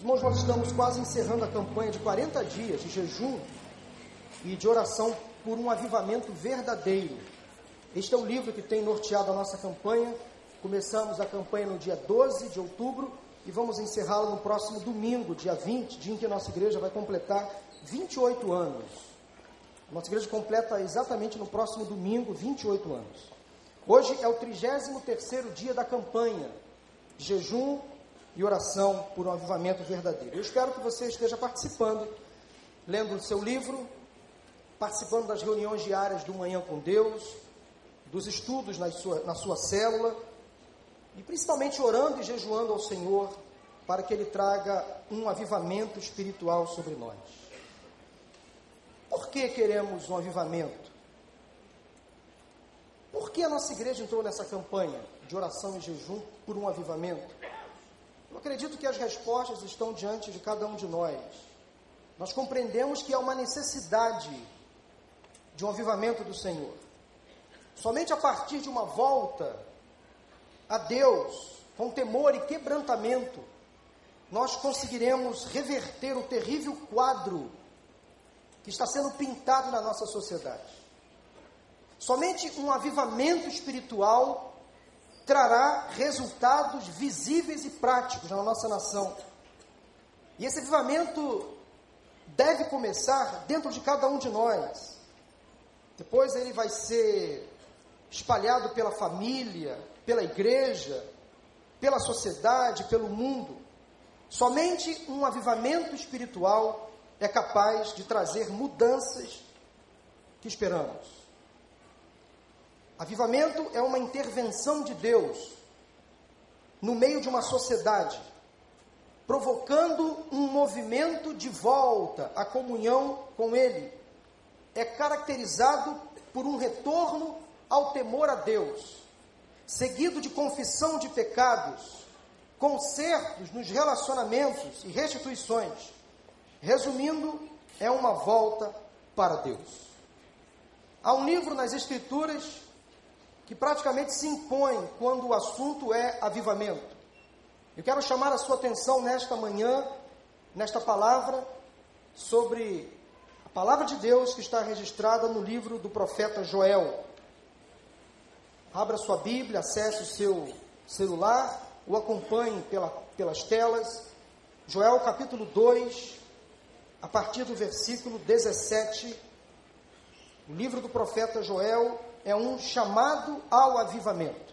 Irmãos, nós estamos quase encerrando a campanha de 40 dias de jejum e de oração por um avivamento verdadeiro. Este é o livro que tem norteado a nossa campanha. Começamos a campanha no dia 12 de outubro e vamos encerrá-la no próximo domingo, dia 20, dia em que a nossa igreja vai completar 28 anos. A nossa igreja completa exatamente no próximo domingo 28 anos. Hoje é o 33º dia da campanha, jejum e oração por um avivamento verdadeiro. Eu espero que você esteja participando, lendo o seu livro, participando das reuniões diárias do Manhã com Deus, dos estudos na sua, na sua célula, e principalmente orando e jejuando ao Senhor para que Ele traga um avivamento espiritual sobre nós. Por que queremos um avivamento? Por que a nossa igreja entrou nessa campanha de oração e jejum por um avivamento? Eu acredito que as respostas estão diante de cada um de nós. Nós compreendemos que há uma necessidade de um avivamento do Senhor. Somente a partir de uma volta a Deus, com temor e quebrantamento, nós conseguiremos reverter o terrível quadro que está sendo pintado na nossa sociedade. Somente um avivamento espiritual trará resultados visíveis e práticos na nossa nação. E esse avivamento deve começar dentro de cada um de nós. Depois ele vai ser espalhado pela família, pela igreja, pela sociedade, pelo mundo. Somente um avivamento espiritual é capaz de trazer mudanças que esperamos. Avivamento é uma intervenção de Deus no meio de uma sociedade, provocando um movimento de volta à comunhão com Ele. É caracterizado por um retorno ao temor a Deus, seguido de confissão de pecados, consertos nos relacionamentos e restituições. Resumindo, é uma volta para Deus. Há um livro nas Escrituras que praticamente se impõe quando o assunto é avivamento. Eu quero chamar a sua atenção nesta manhã, nesta palavra, sobre a palavra de Deus que está registrada no livro do profeta Joel. Abra sua Bíblia, acesse o seu celular, o acompanhe pela, pelas telas. Joel capítulo 2, a partir do versículo 17. O livro do profeta Joel, é um chamado ao avivamento.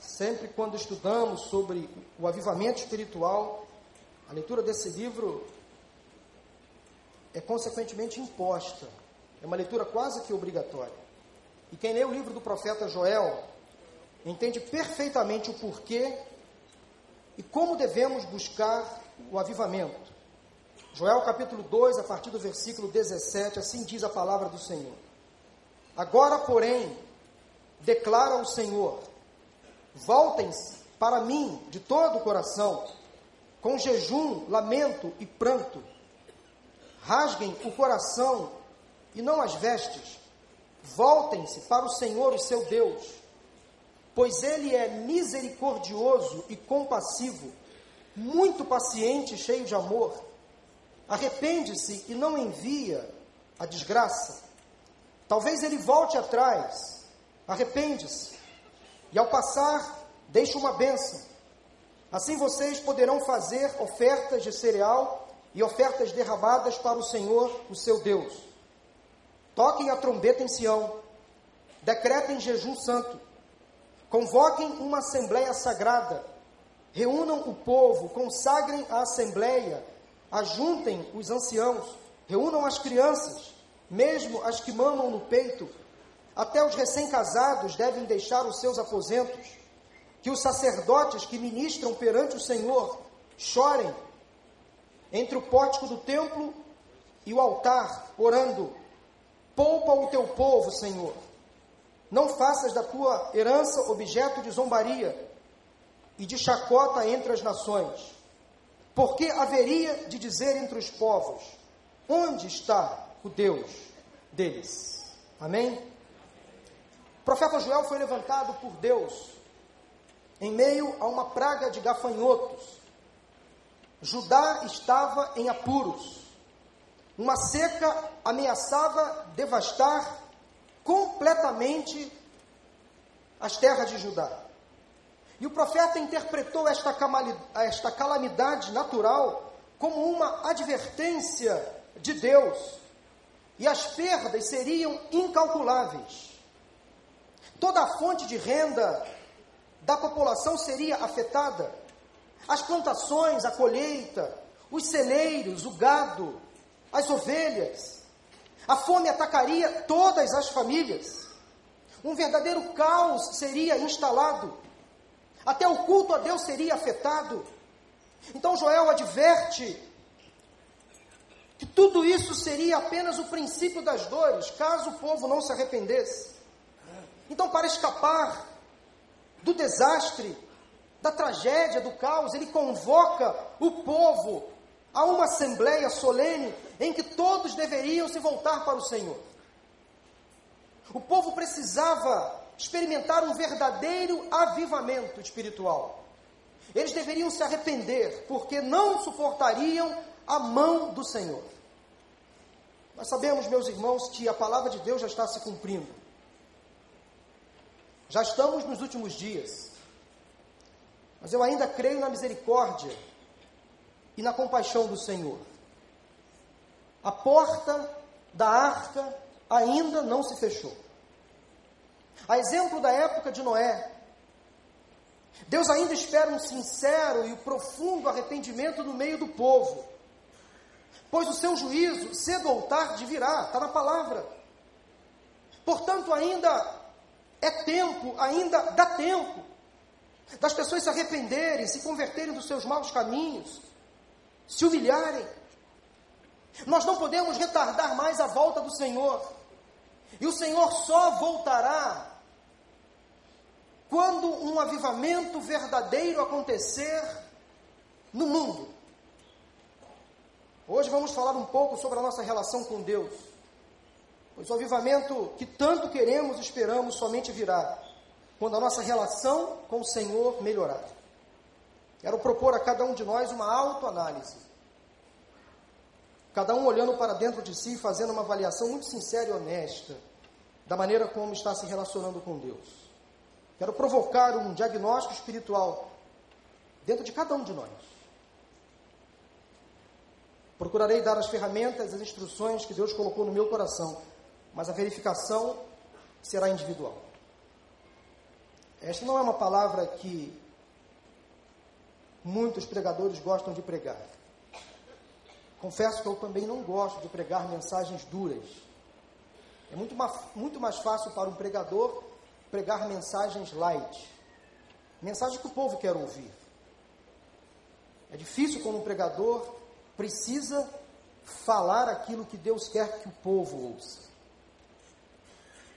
Sempre quando estudamos sobre o avivamento espiritual, a leitura desse livro é consequentemente imposta. É uma leitura quase que obrigatória. E quem lê o livro do profeta Joel entende perfeitamente o porquê e como devemos buscar o avivamento. Joel capítulo 2, a partir do versículo 17, assim diz a palavra do Senhor. Agora, porém, declara o Senhor: voltem-se para mim de todo o coração, com jejum, lamento e pranto. Rasguem o coração e não as vestes. Voltem-se para o Senhor, o seu Deus, pois ele é misericordioso e compassivo, muito paciente e cheio de amor arrepende-se e não envia a desgraça. Talvez ele volte atrás, arrepende-se, e ao passar, deixe uma bênção. Assim vocês poderão fazer ofertas de cereal e ofertas derramadas para o Senhor, o seu Deus. Toquem a trombeta em Sião, decretem jejum santo, convoquem uma assembleia sagrada, reúnam o povo, consagrem a assembleia ajuntem os anciãos, reúnam as crianças, mesmo as que mamam no peito, até os recém-casados devem deixar os seus aposentos, que os sacerdotes que ministram perante o Senhor chorem entre o pórtico do templo e o altar, orando: Poupa o teu povo, Senhor. Não faças da tua herança objeto de zombaria e de chacota entre as nações porque haveria de dizer entre os povos: onde está o Deus deles? Amém? O profeta Joel foi levantado por Deus em meio a uma praga de gafanhotos. Judá estava em apuros. Uma seca ameaçava devastar completamente as terras de Judá. E o profeta interpretou esta calamidade natural como uma advertência de Deus. E as perdas seriam incalculáveis. Toda a fonte de renda da população seria afetada. As plantações, a colheita, os celeiros, o gado, as ovelhas. A fome atacaria todas as famílias. Um verdadeiro caos seria instalado. Até o culto a Deus seria afetado. Então Joel adverte que tudo isso seria apenas o princípio das dores, caso o povo não se arrependesse. Então, para escapar do desastre, da tragédia, do caos, ele convoca o povo a uma assembleia solene em que todos deveriam se voltar para o Senhor. O povo precisava experimentar um verdadeiro avivamento espiritual. Eles deveriam se arrepender, porque não suportariam a mão do Senhor. Nós sabemos, meus irmãos, que a palavra de Deus já está se cumprindo. Já estamos nos últimos dias. Mas eu ainda creio na misericórdia e na compaixão do Senhor. A porta da arca ainda não se fechou. A exemplo da época de Noé, Deus ainda espera um sincero e profundo arrependimento no meio do povo, pois o seu juízo, cedo ou tarde, virá, está na palavra. Portanto, ainda é tempo, ainda dá tempo das pessoas se arrependerem, se converterem dos seus maus caminhos, se humilharem. Nós não podemos retardar mais a volta do Senhor. E o Senhor só voltará quando um avivamento verdadeiro acontecer no mundo. Hoje vamos falar um pouco sobre a nossa relação com Deus. Pois o avivamento que tanto queremos e esperamos somente virá quando a nossa relação com o Senhor melhorar. Quero propor a cada um de nós uma autoanálise. Cada um olhando para dentro de si, fazendo uma avaliação muito sincera e honesta da maneira como está se relacionando com Deus. Quero provocar um diagnóstico espiritual dentro de cada um de nós. Procurarei dar as ferramentas, as instruções que Deus colocou no meu coração mas a verificação será individual. Esta não é uma palavra que muitos pregadores gostam de pregar. Confesso que eu também não gosto de pregar mensagens duras. É muito, muito mais fácil para um pregador pregar mensagens light, mensagens que o povo quer ouvir. É difícil quando um pregador precisa falar aquilo que Deus quer que o povo ouça.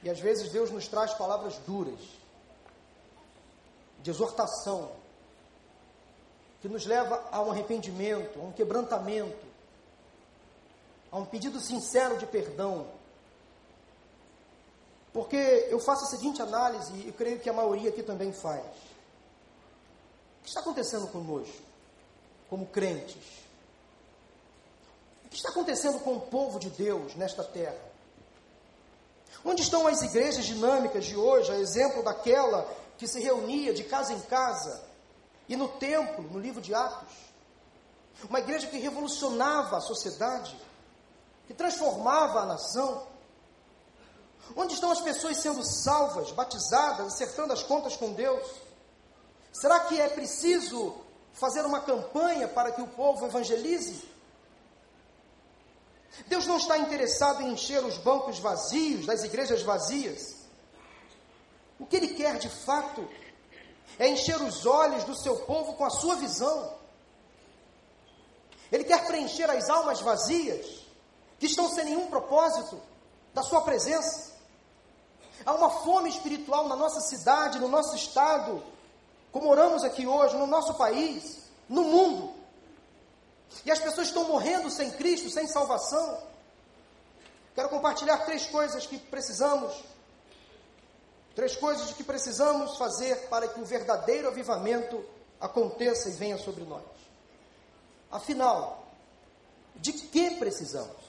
E às vezes Deus nos traz palavras duras, de exortação, que nos leva a um arrependimento, a um quebrantamento, a um pedido sincero de perdão. Porque eu faço a seguinte análise, e creio que a maioria aqui também faz. O que está acontecendo conosco, como crentes? O que está acontecendo com o povo de Deus nesta terra? Onde estão as igrejas dinâmicas de hoje, a exemplo daquela que se reunia de casa em casa e no templo, no livro de Atos? Uma igreja que revolucionava a sociedade, que transformava a nação. Onde estão as pessoas sendo salvas, batizadas, acertando as contas com Deus? Será que é preciso fazer uma campanha para que o povo evangelize? Deus não está interessado em encher os bancos vazios das igrejas vazias. O que Ele quer de fato é encher os olhos do seu povo com a sua visão. Ele quer preencher as almas vazias, que estão sem nenhum propósito, da sua presença. Há uma fome espiritual na nossa cidade, no nosso estado, como oramos aqui hoje, no nosso país, no mundo. E as pessoas estão morrendo sem Cristo, sem salvação. Quero compartilhar três coisas que precisamos Três coisas que precisamos fazer para que o verdadeiro avivamento aconteça e venha sobre nós. Afinal, de que precisamos?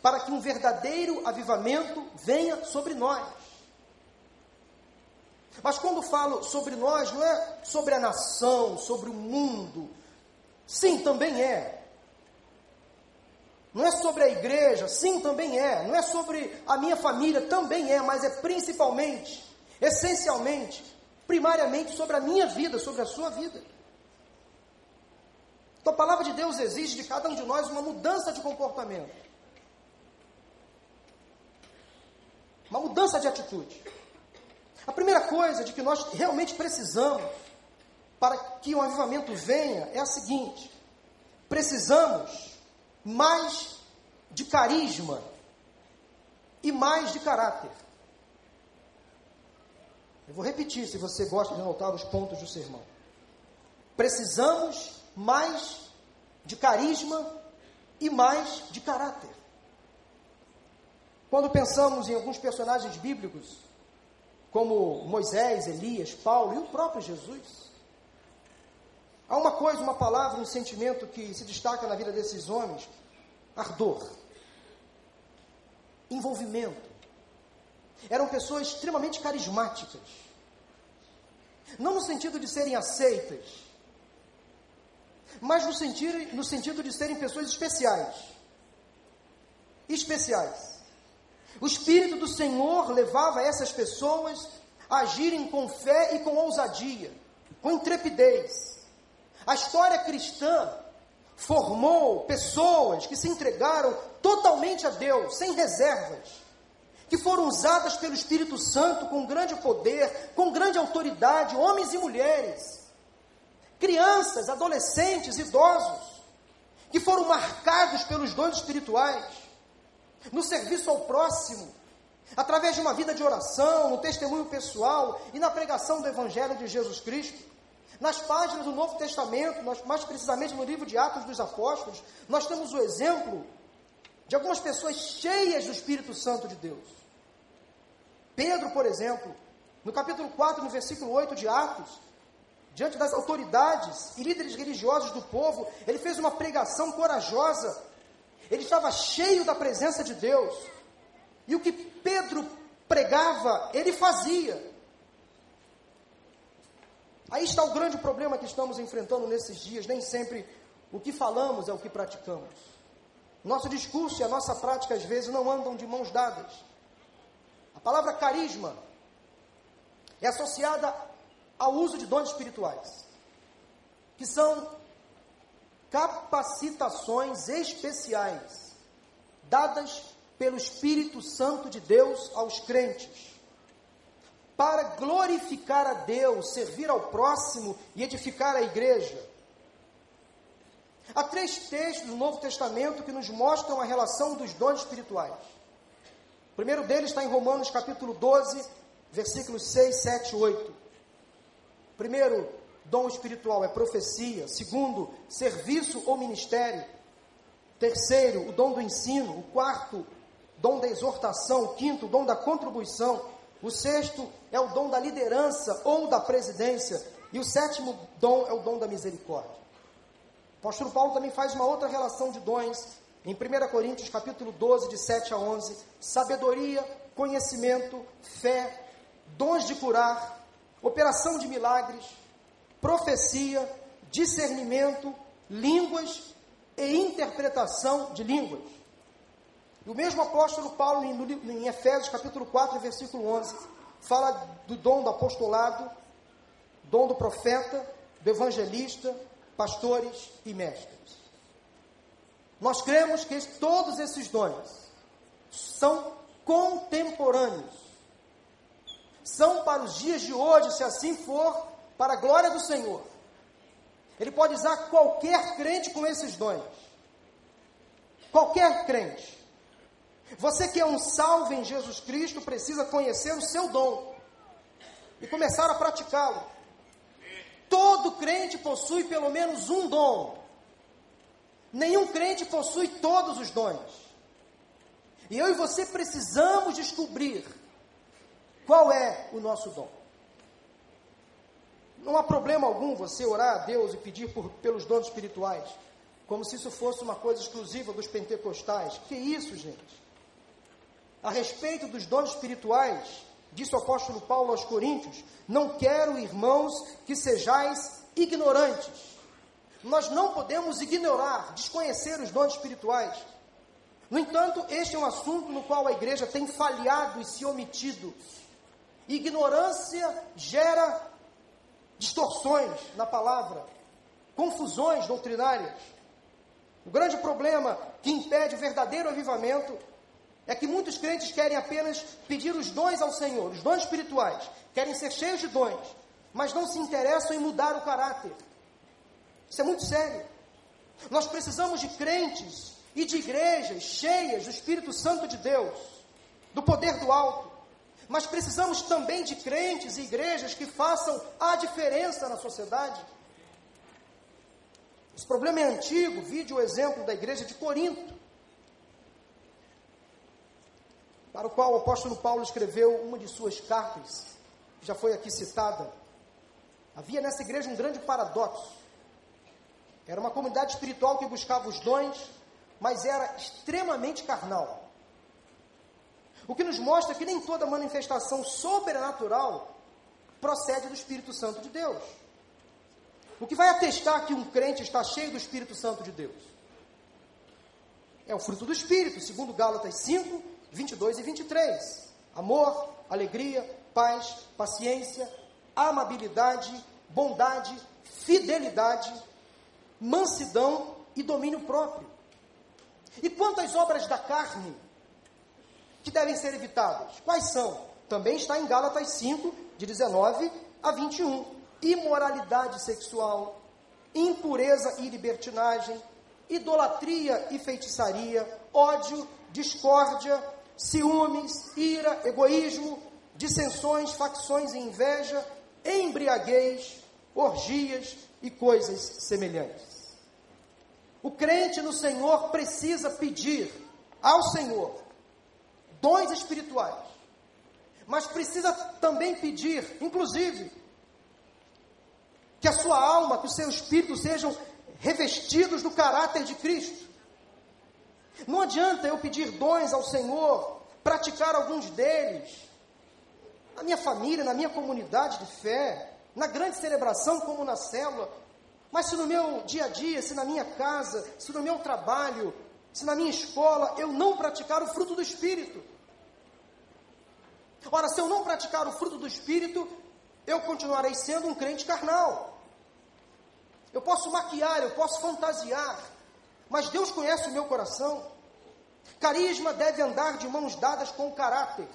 Para que um verdadeiro avivamento venha sobre nós. Mas quando falo sobre nós, não é sobre a nação, sobre o mundo. Sim, também é. Não é sobre a igreja, sim, também é. Não é sobre a minha família, também é, mas é principalmente, essencialmente, primariamente sobre a minha vida, sobre a sua vida. Então a palavra de Deus exige de cada um de nós uma mudança de comportamento. Uma mudança de atitude. A primeira coisa de que nós realmente precisamos para que o avivamento venha é a seguinte: precisamos mais de carisma e mais de caráter. Eu vou repetir, se você gosta de anotar os pontos do sermão. Precisamos mais de carisma e mais de caráter. Quando pensamos em alguns personagens bíblicos, como Moisés, Elias, Paulo e o próprio Jesus, Há uma coisa, uma palavra, um sentimento que se destaca na vida desses homens: ardor, envolvimento. Eram pessoas extremamente carismáticas. Não no sentido de serem aceitas, mas no sentido, no sentido de serem pessoas especiais. Especiais. O Espírito do Senhor levava essas pessoas a agirem com fé e com ousadia, com intrepidez. A história cristã formou pessoas que se entregaram totalmente a Deus, sem reservas, que foram usadas pelo Espírito Santo com grande poder, com grande autoridade, homens e mulheres, crianças, adolescentes, idosos, que foram marcados pelos dons espirituais, no serviço ao próximo, através de uma vida de oração, no testemunho pessoal e na pregação do Evangelho de Jesus Cristo. Nas páginas do Novo Testamento, nós, mais precisamente no livro de Atos dos Apóstolos, nós temos o exemplo de algumas pessoas cheias do Espírito Santo de Deus. Pedro, por exemplo, no capítulo 4, no versículo 8 de Atos, diante das autoridades e líderes religiosos do povo, ele fez uma pregação corajosa. Ele estava cheio da presença de Deus. E o que Pedro pregava, ele fazia. Aí está o grande problema que estamos enfrentando nesses dias. Nem sempre o que falamos é o que praticamos. Nosso discurso e a nossa prática às vezes não andam de mãos dadas. A palavra carisma é associada ao uso de dons espirituais, que são capacitações especiais dadas pelo Espírito Santo de Deus aos crentes para glorificar a Deus, servir ao próximo e edificar a igreja. Há três textos do Novo Testamento que nos mostram a relação dos dons espirituais. O primeiro deles está em Romanos capítulo 12, versículos 6, 7 e 8. Primeiro, dom espiritual é profecia. Segundo, serviço ou ministério. Terceiro, o dom do ensino. O quarto, dom da exortação. O quinto, o dom da contribuição. O sexto é o dom da liderança ou da presidência. E o sétimo dom é o dom da misericórdia. O apóstolo Paulo também faz uma outra relação de dons em 1 Coríntios capítulo 12, de 7 a 11. Sabedoria, conhecimento, fé, dons de curar, operação de milagres, profecia, discernimento, línguas e interpretação de línguas. E o mesmo apóstolo Paulo, em, Efésios capítulo 4, versículo 11, fala do dom do apostolado, dom do profeta, do evangelista, pastores e mestres. Nós cremos que todos esses dons são contemporâneos. São para os dias de hoje, se assim for, para a glória do Senhor. Ele pode usar qualquer crente com esses dons. Qualquer crente. Você que é um salvo em Jesus Cristo precisa conhecer o seu dom e começar a praticá-lo. Todo crente possui pelo menos um dom. Nenhum crente possui todos os dons. E eu e você precisamos descobrir Qual é o nosso dom? Não há problema algum você orar a Deus e pedir por, pelos dons espirituais, como se isso fosse uma coisa exclusiva dos pentecostais. Que isso, gente? A respeito dos dons espirituais, disse o apóstolo Paulo aos Coríntios: Não quero, irmãos, que sejais ignorantes. Nós não podemos ignorar, desconhecer os dons espirituais. No entanto, este é um assunto no qual a igreja tem falhado e se omitido. Ignorância gera distorções na palavra, confusões doutrinárias. O grande problema que impede o verdadeiro avivamento é que muitos crentes querem apenas pedir os dons ao Senhor, os dons espirituais, querem ser cheios de dons, mas não se interessam em mudar o caráter. Isso é muito sério. Nós precisamos de crentes e de igrejas cheias do Espírito Santo de Deus, do poder do alto. Mas precisamos também de crentes e igrejas que façam a diferença na sociedade. Esse problema é antigo, vide o exemplo da igreja de Corinto, para o qual o apóstolo Paulo escreveu uma de suas cartas, que já foi aqui citada. Havia nessa igreja um grande paradoxo. Era uma comunidade espiritual que buscava os dons, mas era extremamente carnal. O que nos mostra que nem toda manifestação sobrenatural procede do Espírito Santo de Deus. O que vai atestar que um crente está cheio do Espírito Santo de Deus? É o fruto do Espírito, segundo Gálatas 5, 22 e 23. Amor, alegria, paz, paciência, amabilidade, bondade, fidelidade, mansidão e domínio próprio. E quanto às obras da carne, que devem ser evitadas. Quais são? Também está em Gálatas 5, de 19 a 21. Imoralidade sexual, impureza e libertinagem, idolatria e feitiçaria, ódio, discórdia, ciúmes, ira, egoísmo, dissensões, facções e inveja, embriaguez, orgias e coisas semelhantes. O crente no Senhor precisa pedir ao Senhor dons espirituais. Mas precisa também pedir, inclusive, que a sua alma, que o seu espírito sejam revestidos do caráter de Cristo. Não adianta eu pedir dons ao Senhor, praticar alguns deles, na minha família, na minha comunidade de fé, na grande celebração como na célula, mas se no meu dia a dia, se na minha casa, se no meu trabalho, se na minha escola eu não praticar o fruto do Espírito, Ora, se eu não praticar o fruto do Espírito, eu continuarei sendo um crente carnal. Eu posso maquiar, eu posso fantasiar, mas Deus conhece o meu coração. Carisma deve andar de mãos dadas com caráter.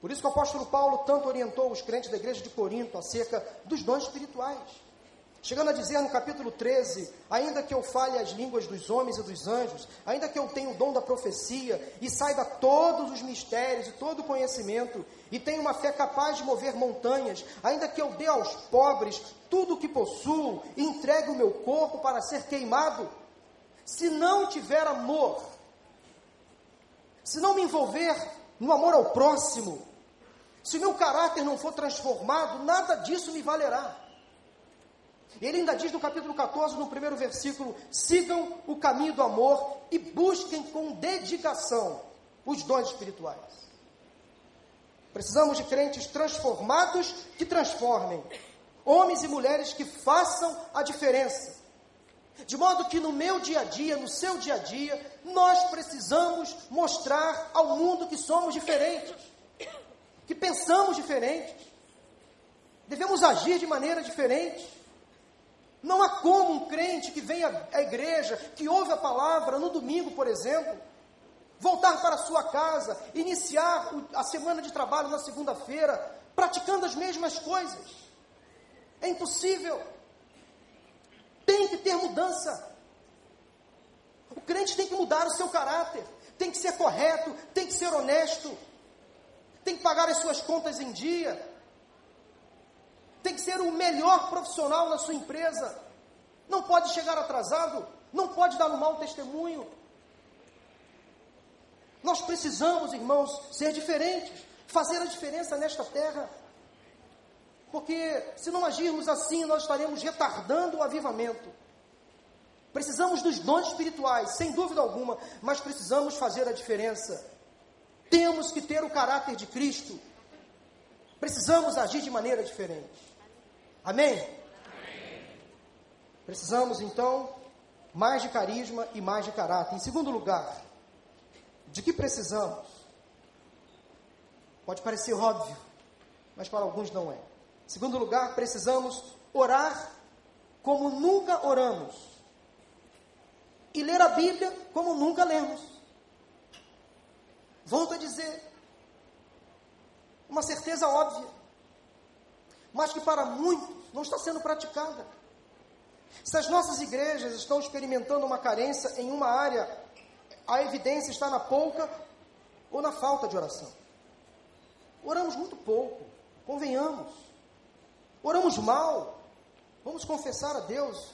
Por isso que o apóstolo Paulo tanto orientou os crentes da igreja de Corinto acerca dos dons espirituais. Chegando a dizer no capítulo 13: Ainda que eu fale as línguas dos homens e dos anjos, ainda que eu tenha o dom da profecia e saiba todos os mistérios e todo o conhecimento, e tenha uma fé capaz de mover montanhas, ainda que eu dê aos pobres tudo o que possuo e entregue o meu corpo para ser queimado, se não tiver amor, se não me envolver no amor ao próximo, se meu caráter não for transformado, nada disso me valerá. Ele ainda diz no capítulo 14, no primeiro versículo: sigam o caminho do amor e busquem com dedicação os dons espirituais. Precisamos de crentes transformados que transformem, homens e mulheres que façam a diferença. De modo que no meu dia a dia, no seu dia a dia, nós precisamos mostrar ao mundo que somos diferentes, que pensamos diferentes, devemos agir de maneira diferente. Não há como um crente que vem à igreja, que ouve a palavra no domingo, por exemplo, voltar para a sua casa, iniciar a semana de trabalho na segunda-feira, praticando as mesmas coisas. É impossível. Tem que ter mudança. O crente tem que mudar o seu caráter, tem que ser correto, tem que ser honesto, tem que pagar as suas contas em dia, tem que ser o melhor profissional na sua empresa. Não pode chegar atrasado, não pode dar um mau testemunho. Nós precisamos, irmãos, ser diferentes, fazer a diferença nesta terra. Porque se não agirmos assim, nós estaremos retardando o avivamento. Precisamos dos dons espirituais, sem dúvida alguma, mas precisamos fazer a diferença. Temos que ter o caráter de Cristo. Precisamos agir de maneira diferente. Amém? Precisamos então mais de carisma e mais de caráter. Em segundo lugar, de que precisamos? Pode parecer óbvio, mas para alguns não é. Em segundo lugar, precisamos orar como nunca oramos e ler a Bíblia como nunca lemos. Volto a dizer, uma certeza óbvia, mas que para muitos não está sendo praticada. Se as nossas igrejas estão experimentando uma carência em uma área, a evidência está na pouca ou na falta de oração. Oramos muito pouco, convenhamos. Oramos mal. Vamos confessar a Deus.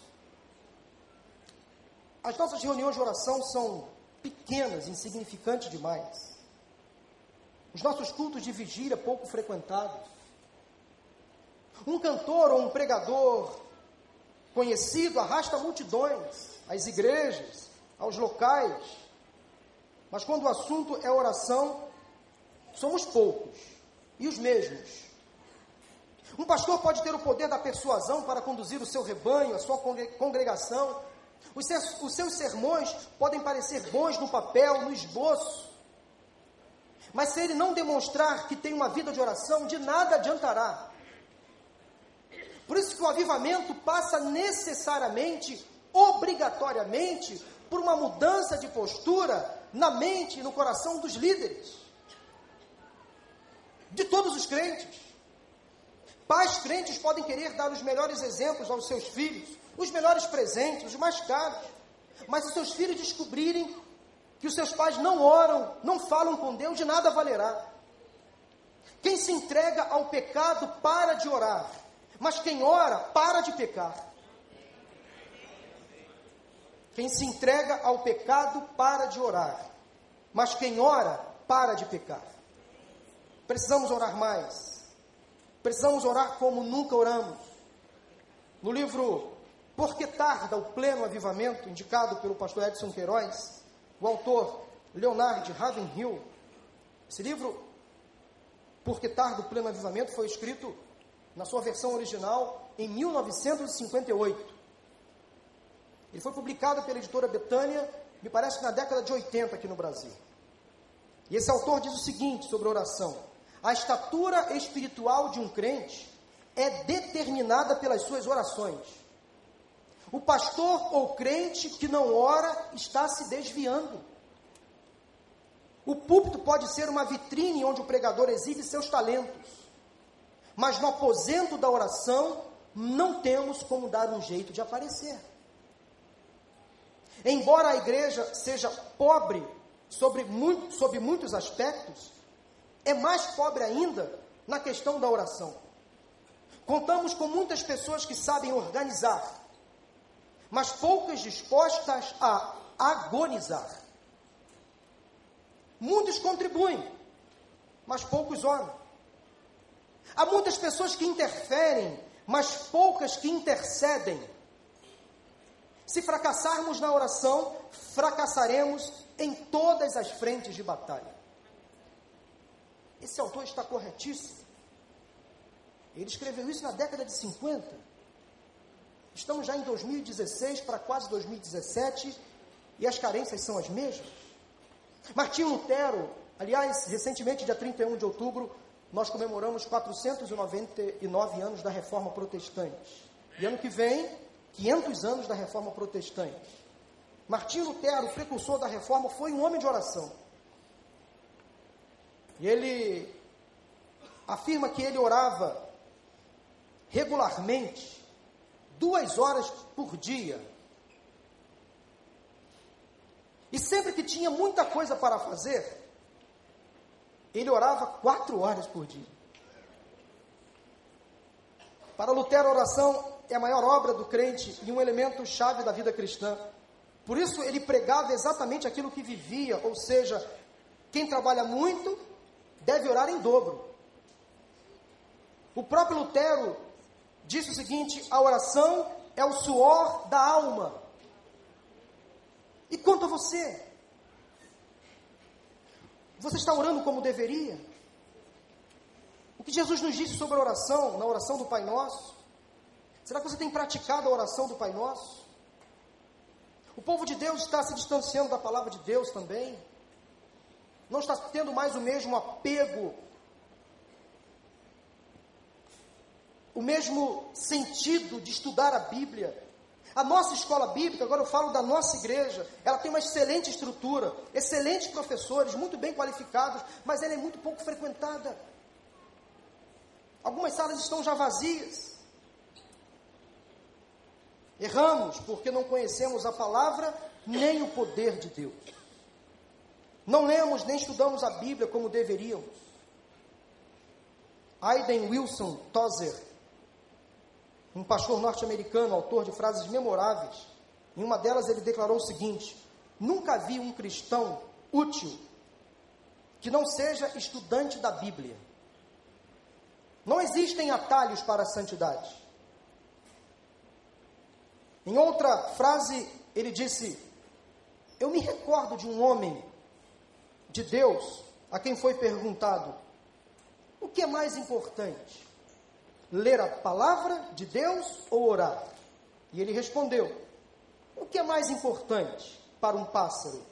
As nossas reuniões de oração são pequenas, insignificantes demais. Os nossos cultos de vigília pouco frequentados. Um cantor ou um pregador conhecido arrasta multidões às igrejas, aos locais. Mas quando o assunto é oração, somos poucos e os mesmos. Um pastor pode ter o poder da persuasão para conduzir o seu rebanho, a sua congregação. Os seus, sermões podem parecer bons no papel, no esboço. Mas se ele não demonstrar que tem uma vida de oração, de nada adiantará. Por isso que o avivamento passa necessariamente, obrigatoriamente, por uma mudança de postura na mente e no coração dos líderes. De todos os crentes. Pais crentes podem querer dar os melhores exemplos aos seus filhos, os melhores presentes, os mais caros. Mas se seus filhos descobrirem que os seus pais não oram, não falam com Deus, de nada valerá. Quem se entrega ao pecado para de orar, mas quem ora para de pecar. Quem se entrega ao pecado para de orar, mas quem ora para de pecar. Precisamos orar mais. Precisamos orar como nunca oramos. No livro Por que tarda o pleno avivamento, indicado pelo pastor Edson Queiroz, o autor Leonard Ravenhill, esse livro, Por que tarda o pleno avivamento, foi escrito na sua versão original em 1958. Ele foi publicado pela editora Betânia, me parece que na década de 80 aqui no Brasil. E esse autor diz o seguinte sobre oração: a estatura espiritual de um crente é determinada pelas suas orações. O pastor ou crente que não ora está se desviando. O púlpito pode ser uma vitrine onde o pregador exibe seus talentos. Mas no aposento da oração, não temos como dar um jeito de aparecer. Embora a igreja seja pobre sobre, muito, sobre muitos aspectos, é mais pobre ainda na questão da oração. Contamos com muitas pessoas que sabem organizar, mas poucas dispostas a agonizar. Muitos contribuem, mas poucos oram. Há muitas pessoas que interferem, mas poucas que intercedem. Se fracassarmos na oração, fracassaremos em todas as frentes de batalha. Esse autor está corretíssimo. Ele escreveu isso na década de 50. Estamos já em 2016 para quase 2017 e as carências são as mesmas. Martinho Lutero, aliás, recentemente, dia 31 de outubro, nós comemoramos 499 anos da Reforma Protestante. E ano que vem, 500 anos da Reforma Protestante. Martinho Lutero, precursor da Reforma, foi um homem de oração. E ele afirma que ele orava regularmente, duas horas por dia. E sempre que tinha muita coisa para fazer, ele orava quatro horas por dia. Para Lutero, a oração é a maior obra do crente e um elemento chave da vida cristã. Por isso, ele pregava exatamente aquilo que vivia, ou seja, quem trabalha muito deve orar em dobro. O próprio Lutero disse o seguinte: a oração é o suor da alma. E quanto a você? Você está orando como deveria? O que Jesus nos disse sobre a oração, na oração do Pai Nosso? Será que você tem praticado a oração do Pai Nosso? O povo de Deus está se distanciando da palavra de Deus também. Não está tendo mais o mesmo apego, o mesmo sentido de estudar a Bíblia. A nossa escola bíblica, agora eu falo da nossa igreja, ela tem uma excelente estrutura, excelentes professores, muito bem qualificados, mas ela é muito pouco frequentada. Algumas salas estão já vazias. Erramos porque não conhecemos a palavra nem o poder de Deus. Não lemos nem estudamos a Bíblia como deveríamos. Aiden Wilson Tozer, um pastor norte-americano, autor de frases memoráveis, em uma delas ele declarou o seguinte: Nunca vi um cristão útil que não seja estudante da Bíblia. Não existem atalhos para a santidade. Em outra frase, ele disse: Eu me recordo de um homem de Deus a quem foi perguntado: O que é mais importante? Ler a palavra de Deus ou orar? E ele respondeu: O que é mais importante para um pássaro?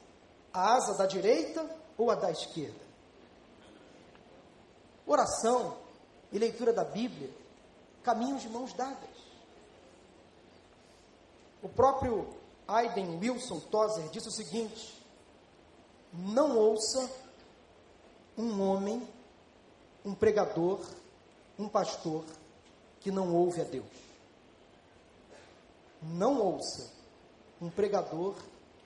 A asa da direita ou a da esquerda? Oração e leitura da Bíblia, caminhos de mãos dadas. O próprio Aiden Wilson Tozer disse o seguinte: não ouça um homem, um pregador, um pastor que não ouve a Deus. Não ouça um pregador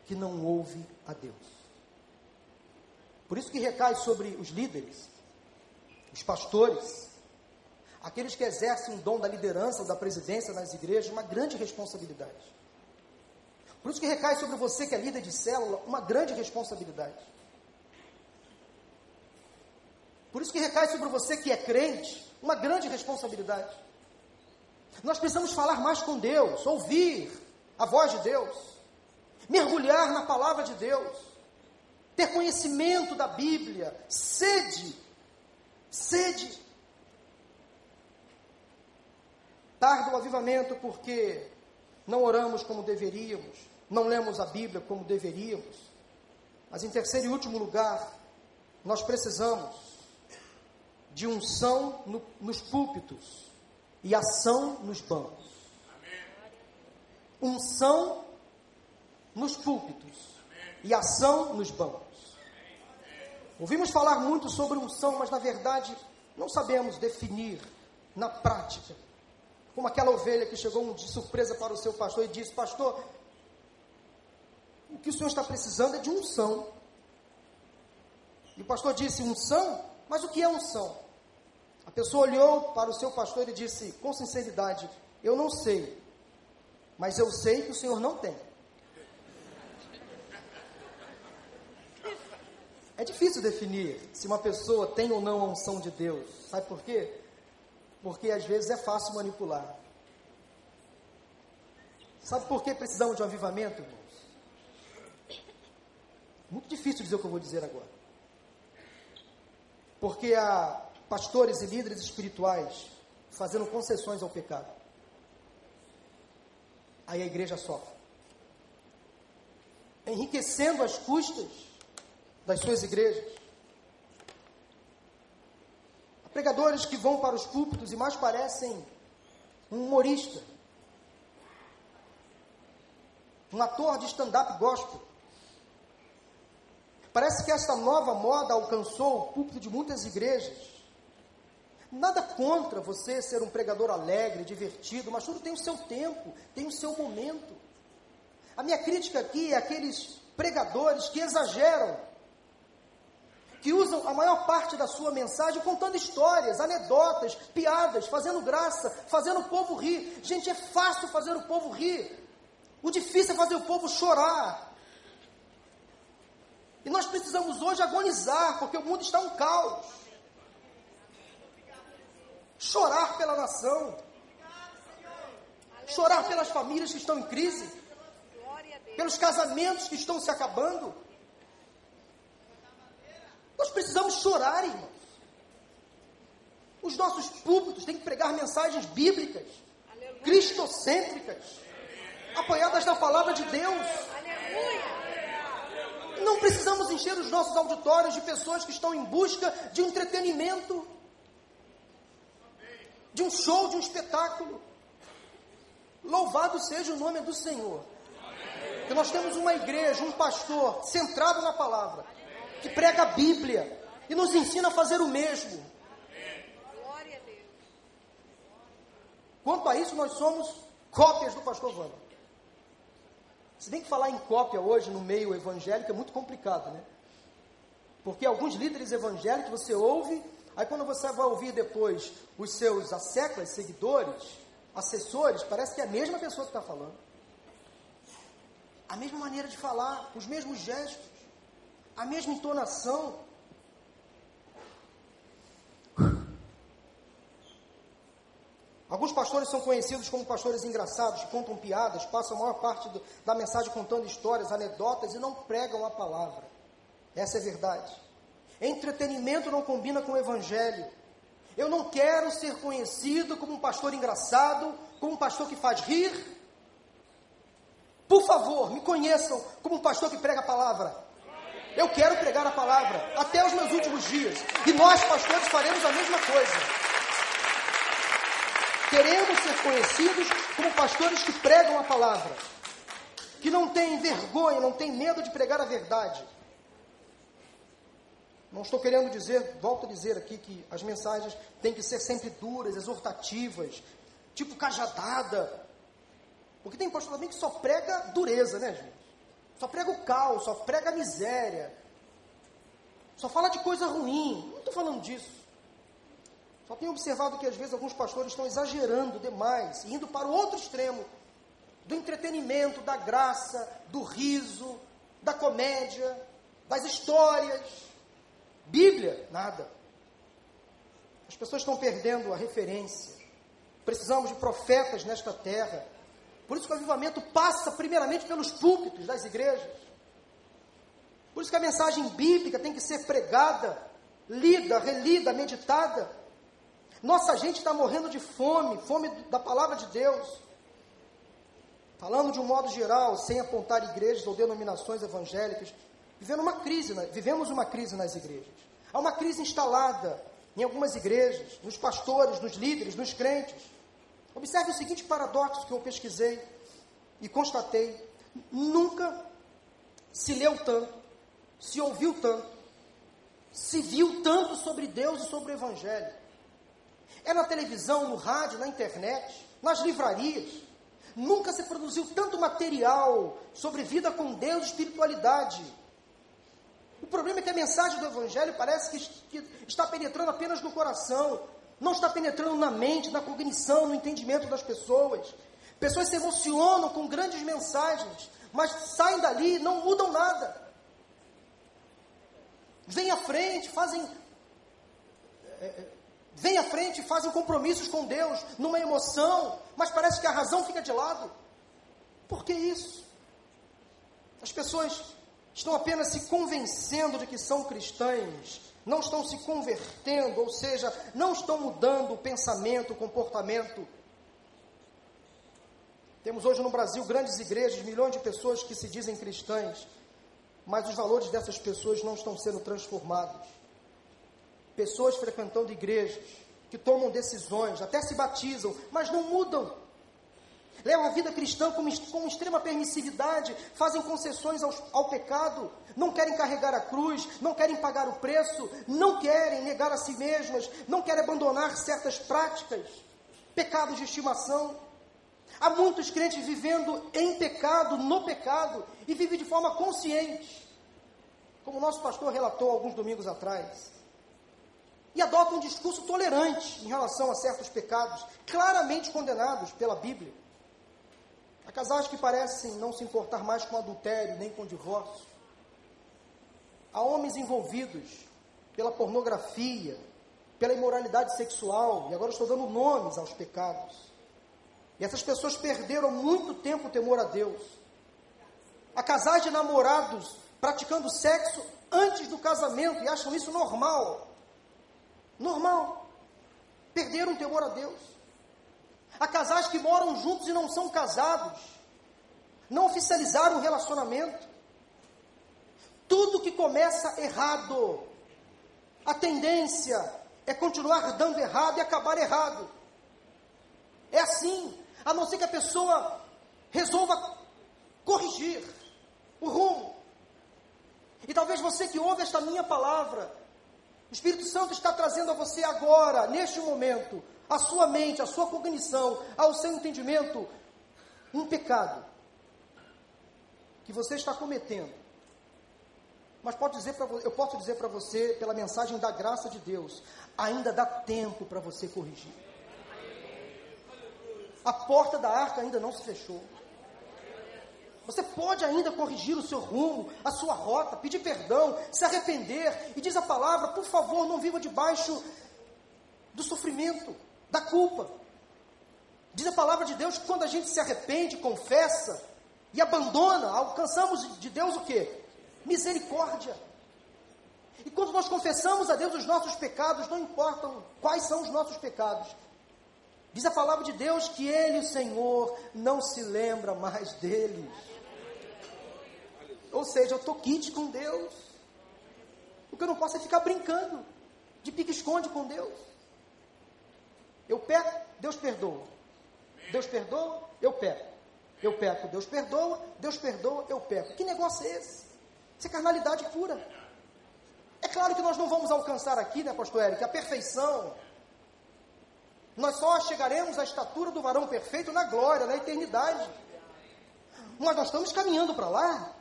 que não ouve a Deus. Por isso que recai sobre os líderes, os pastores, aqueles que exercem o dom da liderança, da presidência nas igrejas, uma grande responsabilidade. Por isso que recai sobre você, que é líder de célula, uma grande responsabilidade. Por isso que recai sobre você, que é crente, uma grande responsabilidade. Nós precisamos falar mais com Deus, ouvir a voz de Deus, mergulhar na palavra de Deus, ter conhecimento da Bíblia, sede, sede. Tarda o avivamento porque não oramos como deveríamos, não lemos a Bíblia como deveríamos. Mas em terceiro e último lugar, nós precisamos de unção no, nos púlpitos e ação nos bancos. Unção nos púlpitos e ação nos bancos. Ouvimos falar muito sobre unção, mas na verdade não sabemos definir na prática. Como aquela ovelha que chegou de surpresa para o seu pastor e disse: Pastor, o que o senhor está precisando é de unção. E o pastor disse: unção? Mas o que é unção? A pessoa olhou para o seu pastor e disse, com sinceridade: Eu não sei, mas eu sei que o senhor não tem. É difícil definir se uma pessoa tem ou não a unção de Deus. Sabe por quê? Porque às vezes é fácil manipular. Sabe por que precisamos de um avivamento? Muito difícil dizer o que eu vou dizer agora. Porque há pastores e líderes espirituais fazendo concessões ao pecado. Aí a igreja sofre. Enriquecendo as custas das suas igrejas. Há pregadores que vão para os púlpitos e mais parecem um humorista. Um ator de stand-up gospel. Parece que essa nova moda alcançou o púlpito de muitas igrejas. Nada contra você ser um pregador alegre, divertido, mas tudo tem o seu tempo, tem o seu momento. A minha crítica aqui é aqueles pregadores que exageram, que usam a maior parte da sua mensagem contando histórias, anedotas, piadas, fazendo graça, fazendo o povo rir. Gente, é fácil fazer o povo rir. O difícil é fazer o povo chorar. E nós precisamos hoje agonizar, porque o mundo está um caos. Chorar pela nação, chorar pelas famílias que estão em crise, pelos casamentos que estão se acabando. Nós precisamos chorar, irmãos. Os nossos púlpitos têm que pregar mensagens bíblicas, Aleluia. cristocêntricas, apoiadas na palavra de Deus. Aleluia. Não precisamos encher os nossos auditórios de pessoas que estão em busca de entretenimento, de um show, de um espetáculo. Louvado seja o nome do Senhor. Que nós temos uma igreja, um pastor centrado na palavra, que prega a Bíblia e nos ensina a fazer o mesmo. Quanto a isso, nós somos cópias do pastor Wanda. Se tem que falar em cópia hoje no meio evangélico é muito complicado, né? Porque alguns líderes evangélicos você ouve, aí quando você vai ouvir depois os seus asseclas, seguidores, assessores, parece que é a mesma pessoa que está falando. A mesma maneira de falar, os mesmos gestos, a mesma entonação. Alguns pastores são conhecidos como pastores engraçados, que contam piadas, passam a maior parte do, da mensagem contando histórias, anedotas e não pregam a palavra. Essa é a verdade. Entretenimento não combina com o evangelho. Eu não quero ser conhecido como um pastor engraçado, como um pastor que faz rir. Por favor, me conheçam como um pastor que prega a palavra. Eu quero pregar a palavra até os meus últimos dias. E nós, pastores, faremos a mesma coisa. Queremos ser conhecidos como pastores que pregam a palavra, que não têm vergonha, não têm medo de pregar a verdade. Não estou querendo dizer, volto a dizer aqui, que as mensagens têm que ser sempre duras, exortativas, tipo cajadada. Porque tem pastor também que só prega dureza, né, gente? Só prega o caos, só prega a miséria. Só fala de coisa ruim. Não estou falando disso. Só tenho observado que às vezes alguns pastores estão exagerando demais, indo para o outro extremo do entretenimento, da graça, do riso, da comédia, das histórias. Bíblia, nada. As pessoas estão perdendo a referência. Precisamos de profetas nesta terra. Por isso que o avivamento passa primeiramente pelos púlpitos das igrejas. Por isso que a mensagem bíblica tem que ser pregada, lida, relida, meditada. Nossa gente está morrendo de fome, fome da palavra de Deus. Falando de um modo geral, sem apontar igrejas ou denominações evangélicas, vivendo uma crise, vivemos uma crise nas igrejas. Há uma crise instalada em algumas igrejas, nos pastores, nos líderes, nos crentes. Observe o seguinte paradoxo que eu pesquisei e constatei: nunca se leu tanto, se ouviu tanto, se viu tanto sobre Deus e sobre o Evangelho. É na televisão, no rádio, na internet, nas livrarias. Nunca se produziu tanto material sobre vida com Deus e espiritualidade. O problema é que a mensagem do Evangelho parece que, está penetrando apenas no coração, não está penetrando na mente, na cognição, no entendimento das pessoas. Pessoas se emocionam com grandes mensagens, mas saem dali e não mudam nada. Vêm à frente, fazem é, é vêm à frente, fazem compromissos com Deus, numa emoção, mas parece que a razão fica de lado. Por que isso? As pessoas estão apenas se convencendo de que são cristãs, não estão se convertendo, ou seja, não estão mudando o pensamento, o comportamento. Temos hoje no Brasil grandes igrejas, milhões de pessoas que se dizem cristãs, mas os valores dessas pessoas não estão sendo transformados pessoas frequentando igrejas, que tomam decisões, até se batizam, mas não mudam. Levam a vida cristã com, com extrema permissividade, fazem concessões ao, ao pecado, não querem carregar a cruz, não querem pagar o preço, não querem negar a si mesmas, não querem abandonar certas práticas, pecados de estimação. Há muitos crentes vivendo em pecado, no pecado, e vivem de forma consciente, como o nosso pastor relatou alguns domingos atrás e adota um discurso tolerante em relação a certos pecados, claramente condenados pela Bíblia. Há casais que parecem não se importar mais com adultério nem com divórcio. Há homens envolvidos pela pornografia, pela imoralidade sexual, e agora estou dando nomes aos pecados. E essas pessoas perderam muito tempo o temor a Deus. Há casais de namorados praticando sexo antes do casamento e acham isso normal. Normal. Perderam o temor a Deus. Há casais que moram juntos e não são casados. Não oficializaram o relacionamento. Tudo que começa errado, a tendência é continuar dando errado e acabar errado. É assim, a não ser que a pessoa resolva corrigir o rumo. E talvez você que ouve esta minha palavra, o Espírito Santo está trazendo a você agora, neste momento, a sua mente, a sua cognição, ao seu entendimento, um pecado que você está cometendo. Mas pode dizer pra, eu posso dizer para você, pela mensagem da graça de Deus, ainda dá tempo para você corrigir. A porta da arca ainda não se fechou. Você pode ainda corrigir o seu rumo, a sua rota, pedir perdão, se arrepender. E diz a palavra: por favor, não viva debaixo do sofrimento, da culpa. Diz a palavra de Deus que quando a gente se arrepende, confessa e abandona, alcançamos de Deus o que? Misericórdia. E quando nós confessamos a Deus os nossos pecados, não importam quais são os nossos pecados, diz a palavra de Deus que Ele, o Senhor, não se lembra mais deles. Ou seja, eu estou quente com Deus. O que eu não posso é ficar brincando de pique-esconde com Deus. Eu peco, Deus perdoa. Deus perdoa, eu peco. Eu peco, Deus perdoa, Deus perdoa, eu peco. Que negócio é esse? Isso é carnalidade pura. É claro que nós não vamos alcançar aqui, né, pastor Eric, a perfeição. Nós só chegaremos à estatura do varão perfeito na glória, na eternidade. Mas nós estamos caminhando para lá.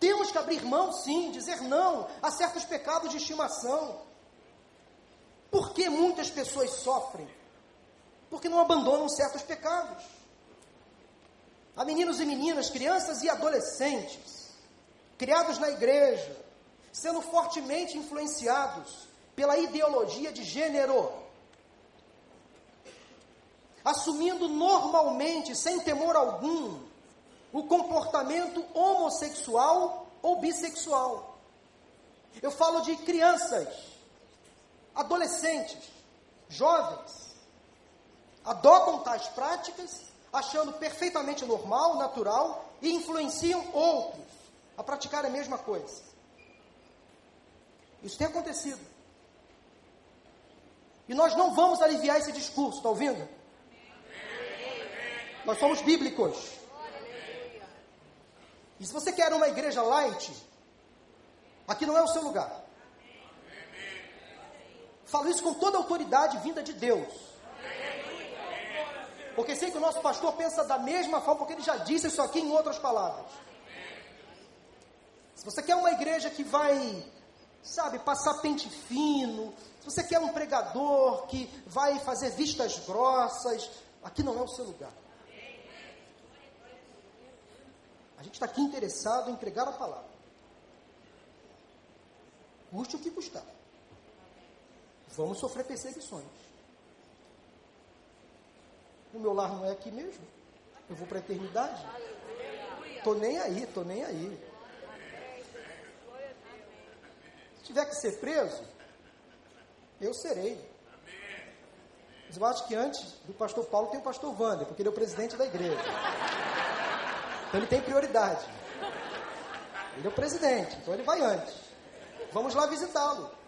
Temos que abrir mão, sim, dizer não a certos pecados de estimação. Por que muitas pessoas sofrem? Porque não abandonam certos pecados. Há meninos e meninas, crianças e adolescentes, criados na igreja, sendo fortemente influenciados pela ideologia de gênero, assumindo normalmente, sem temor algum, o comportamento homossexual ou bissexual. Eu falo de crianças, adolescentes, jovens, adotam tais práticas, achando perfeitamente normal, natural, e influenciam outros a praticar a mesma coisa. Isso tem acontecido. E nós não vamos aliviar esse discurso, está ouvindo? Nós somos bíblicos. E se você quer uma igreja light, aqui não é o seu lugar. Falo isso com toda a autoridade vinda de Deus. Porque sei que o nosso pastor pensa da mesma forma, porque ele já disse isso aqui em outras palavras. Se você quer uma igreja que vai, sabe, passar pente fino, se você quer um pregador que vai fazer vistas grossas, aqui não é o seu lugar. A gente está aqui interessado em pregar a palavra. Custe o que custar. Vamos sofrer perseguições. O meu lar não é aqui mesmo. Eu vou para a eternidade. Tô nem aí, tô nem aí. Se tiver que ser preso, eu serei. Mas eu acho que antes do pastor Paulo tem o pastor Wander, porque ele é o presidente da igreja. Então ele tem prioridade. Ele é o presidente, então ele vai antes. Vamos lá visitá-lo.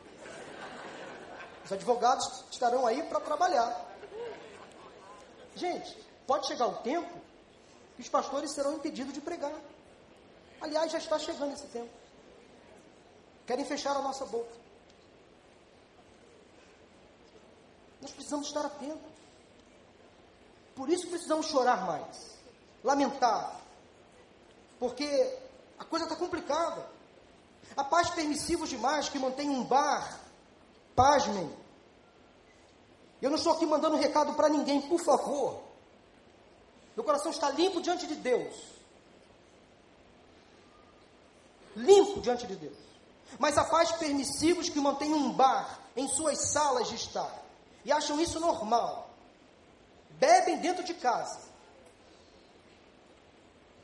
Os advogados estarão aí para trabalhar. Gente, pode chegar o tempo que os pastores serão impedidos de pregar. Aliás, já está chegando esse tempo. Querem fechar a nossa boca. Nós precisamos estar atentos. Por isso precisamos chorar mais, lamentar, porque a coisa está complicada. Há pais permissivos demais que mantêm um bar, pasmem, eu não estou aqui mandando um recado para ninguém, por favor. Meu coração está limpo diante de Deus. Limpo diante de Deus. Mas há pais permissivos que mantêm um bar em suas salas de estar e acham isso normal. Bebem dentro de casa.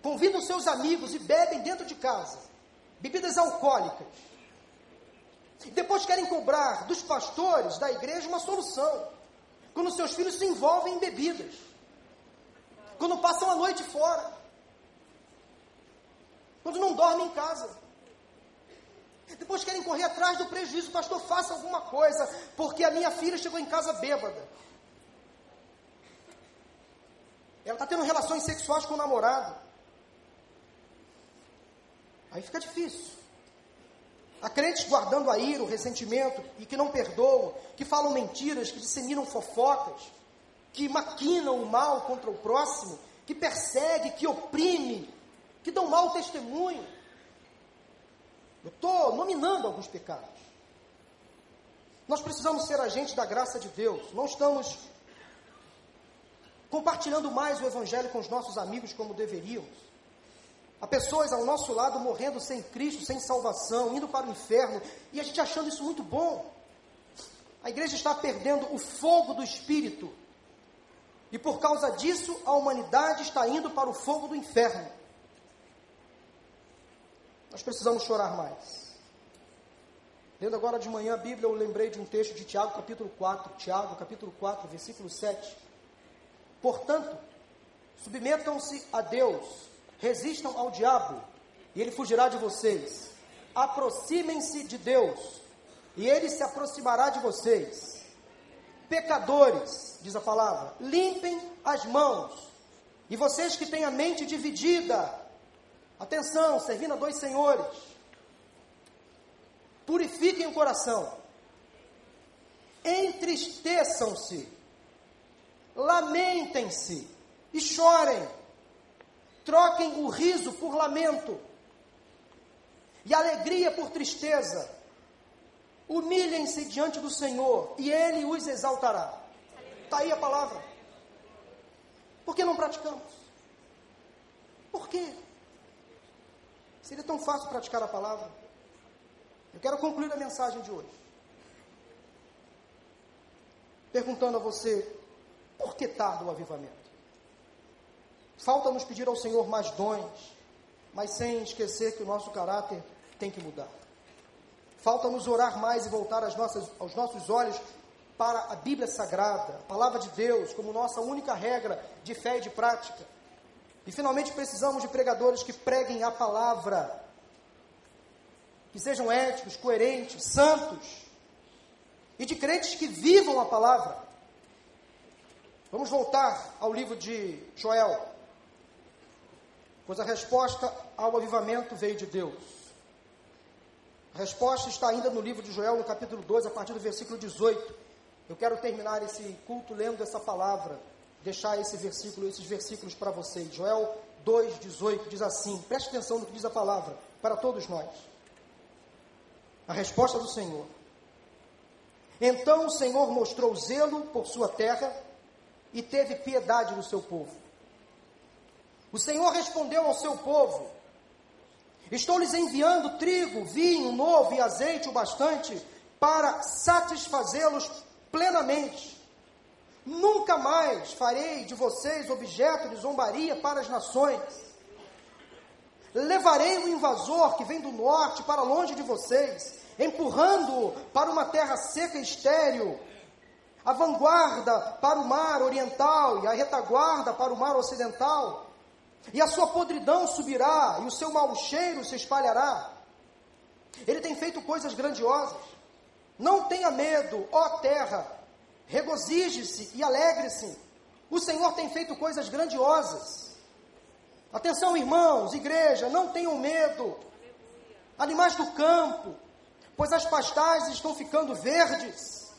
Convidam seus amigos e bebem dentro de casa. Bebidas alcoólicas. Depois querem cobrar dos pastores da igreja uma solução. Quando seus filhos se envolvem em bebidas. Quando passam a noite fora. Quando não dormem em casa. Depois querem correr atrás do prejuízo. Pastor, faça alguma coisa, porque a minha filha chegou em casa bêbada. Ela está tendo relações sexuais com o namorado. Aí fica difícil. Há crentes guardando a ira, o ressentimento e que não perdoam, que falam mentiras, que disseminam fofocas, que maquinam o mal contra o próximo, que persegue, que oprime, que dão mau testemunho. Eu estou nominando alguns pecados. Nós precisamos ser agentes da graça de Deus. Não estamos compartilhando mais o Evangelho com os nossos amigos como deveríamos. Há pessoas ao nosso lado morrendo sem Cristo, sem salvação, indo para o inferno, e a gente achando isso muito bom. A igreja está perdendo o fogo do Espírito. E por causa disso, a humanidade está indo para o fogo do inferno. Nós precisamos chorar mais. Lendo agora de manhã a Bíblia, eu lembrei de um texto de Tiago, capítulo 4, Tiago, capítulo 4, versículo 7. Portanto, submetam-se a Deus, resistam ao diabo, e ele fugirá de vocês. Aproximem-se de Deus, e ele se aproximará de vocês. Pecadores, diz a palavra, limpem as mãos. E vocês que têm a mente dividida, Atenção, servindo a dois senhores. Purifiquem o coração. Entristeçam-se. Lamentem-se e chorem. Troquem o riso por lamento e alegria por tristeza. Humilhem-se diante do Senhor e Ele os exaltará. Está aí a palavra. Por que não praticamos? Por quê? Seria tão fácil praticar a palavra. Eu quero concluir a mensagem de hoje. Perguntando a você, por que tarda o avivamento? Falta nos pedir ao Senhor mais dons, mas sem esquecer que o nosso caráter tem que mudar. Falta nos orar mais e voltar as nossas, aos nossos olhos para a Bíblia Sagrada, a palavra de Deus, como nossa única regra de fé e de prática. E finalmente precisamos de pregadores que preguem a palavra, que sejam éticos, coerentes, santos, e de crentes que vivam a palavra. Vamos voltar ao livro de Joel, pois a resposta ao avivamento veio de Deus. A resposta está ainda no livro de Joel, no capítulo 2, a partir do versículo 18. Eu quero terminar esse culto lendo essa palavra deixar esse versículo, esses versículos para vocês. Joel 2,18 diz assim: preste atenção no que diz a palavra para todos nós. A resposta do Senhor. Então o Senhor mostrou zelo por sua terra e teve piedade do seu povo. O Senhor respondeu ao seu povo: Estou lhes enviando trigo, vinho novo e azeite o bastante para satisfazê-los plenamente. Nunca mais farei de vocês objeto de zombaria para as nações. Levarei o invasor que vem do norte para longe de vocês, empurrando-o para uma terra seca e estéril, a vanguarda para o mar oriental e a retaguarda para o mar ocidental. E a sua podridão subirá e o seu mau cheiro se espalhará. Ele tem feito coisas grandiosas. Não tenha medo, ó terra, regozije-se e alegre-se. O Senhor tem feito coisas grandiosas. Atenção, irmãos, igreja, não tenham medo. Animais do campo, pois as pastagens estão ficando verdes.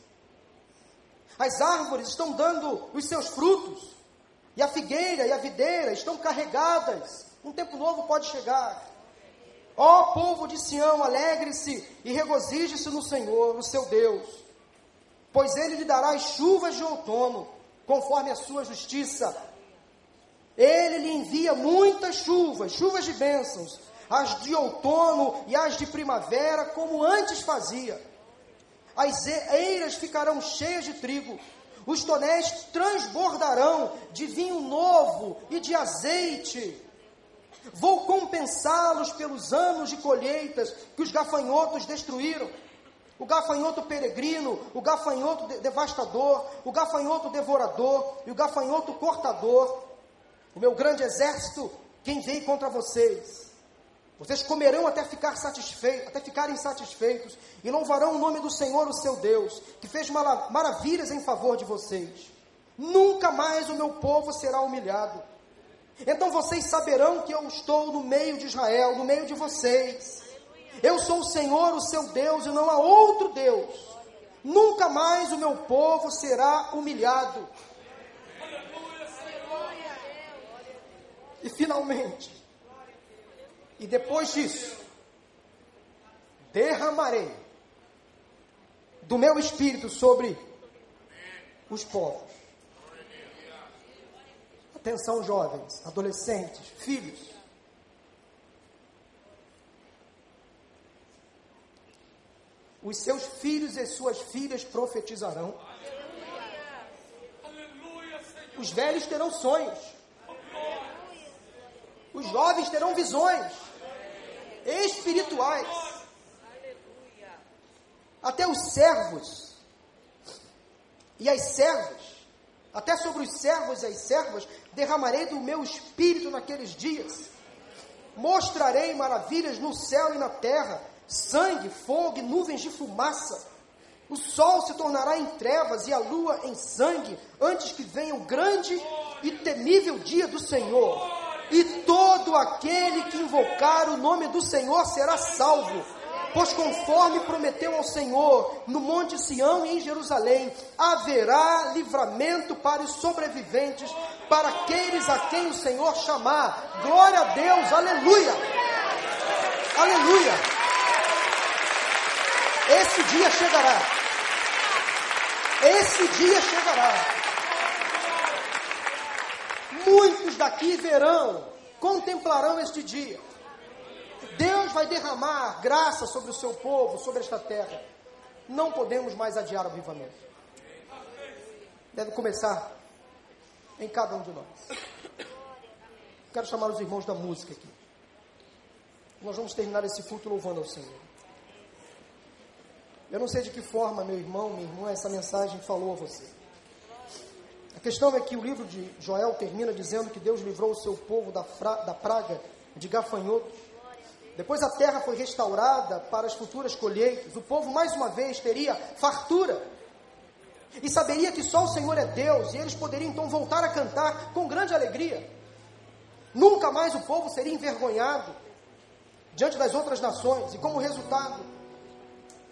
As árvores estão dando os seus frutos. E a figueira e a videira estão carregadas. Um tempo novo pode chegar. Ó povo de Sião, alegre-se e regozije-se no Senhor, no seu Deus pois ele lhe dará as chuvas de outono, conforme a sua justiça. Ele lhe envia muitas chuvas, chuvas de bênçãos, as de outono e as de primavera, como antes fazia. As eiras ficarão cheias de trigo, os tonéis transbordarão de vinho novo e de azeite. Vou compensá-los pelos anos de colheitas que os gafanhotos destruíram. O gafanhoto peregrino, o gafanhoto devastador, o gafanhoto devorador e o gafanhoto cortador. O meu grande exército, quem veio contra vocês? Vocês comerão até ficar satisfeitos, até ficarem satisfeitos, e louvarão o nome do Senhor, o seu Deus, que fez maravilhas em favor de vocês. Nunca mais o meu povo será humilhado. Então vocês saberão que eu estou no meio de Israel, no meio de vocês. Eu sou o Senhor, o seu Deus, e não há outro Deus. Nunca mais o meu povo será humilhado. E finalmente, e depois disso, derramarei do meu espírito sobre os povos. Atenção, jovens, adolescentes, filhos. Os seus filhos e suas filhas profetizarão. Os velhos terão sonhos. Os jovens terão visões espirituais. Até os servos e as servas, até sobre os servos e as servas, derramarei do meu espírito naqueles dias. Mostrarei maravilhas no céu e na terra, sangue, fogo e nuvens de fumaça. O sol se tornará em trevas e a lua em sangue, antes que venha o grande e temível dia do Senhor e todo aquele que invocar o nome do Senhor será salvo. Pois conforme prometeu ao Senhor, no Monte Sião e em Jerusalém, haverá livramento para os sobreviventes, para aqueles a quem o Senhor chamar. Glória a Deus, aleluia! Aleluia! Esse dia chegará. Esse dia chegará. Muitos daqui verão, contemplarão este dia. Deus vai derramar graça sobre o seu povo, sobre esta terra. Não podemos mais adiar o avivamento. Deve começar em cada um de nós. Quero chamar os irmãos da música aqui. Nós vamos terminar esse culto louvando ao Senhor. Eu não sei de que forma, meu irmão, minha irmã, essa mensagem falou a você. A questão é que o livro de Joel termina dizendo que Deus livrou o seu povo da, fra, da praga de gafanhotos. Depois a terra foi restaurada para as futuras colheitas. O povo mais uma vez teria fartura. E saberia que só o Senhor é Deus, e eles poderiam então voltar a cantar com grande alegria. Nunca mais o povo seria envergonhado diante das outras nações, e como resultado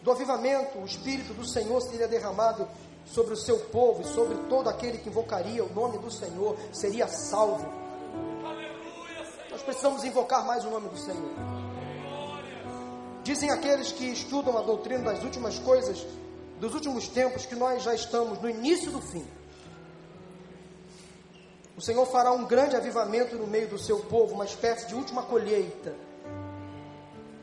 do avivamento, o Espírito do Senhor seria derramado sobre o seu povo e sobre todo aquele que invocaria o nome do Senhor seria salvo. Nós precisamos invocar mais o nome do Senhor. Dizem aqueles que estudam a doutrina das últimas coisas, dos últimos tempos, que nós já estamos no início do fim. O Senhor fará um grande avivamento no meio do seu povo, uma espécie de última colheita.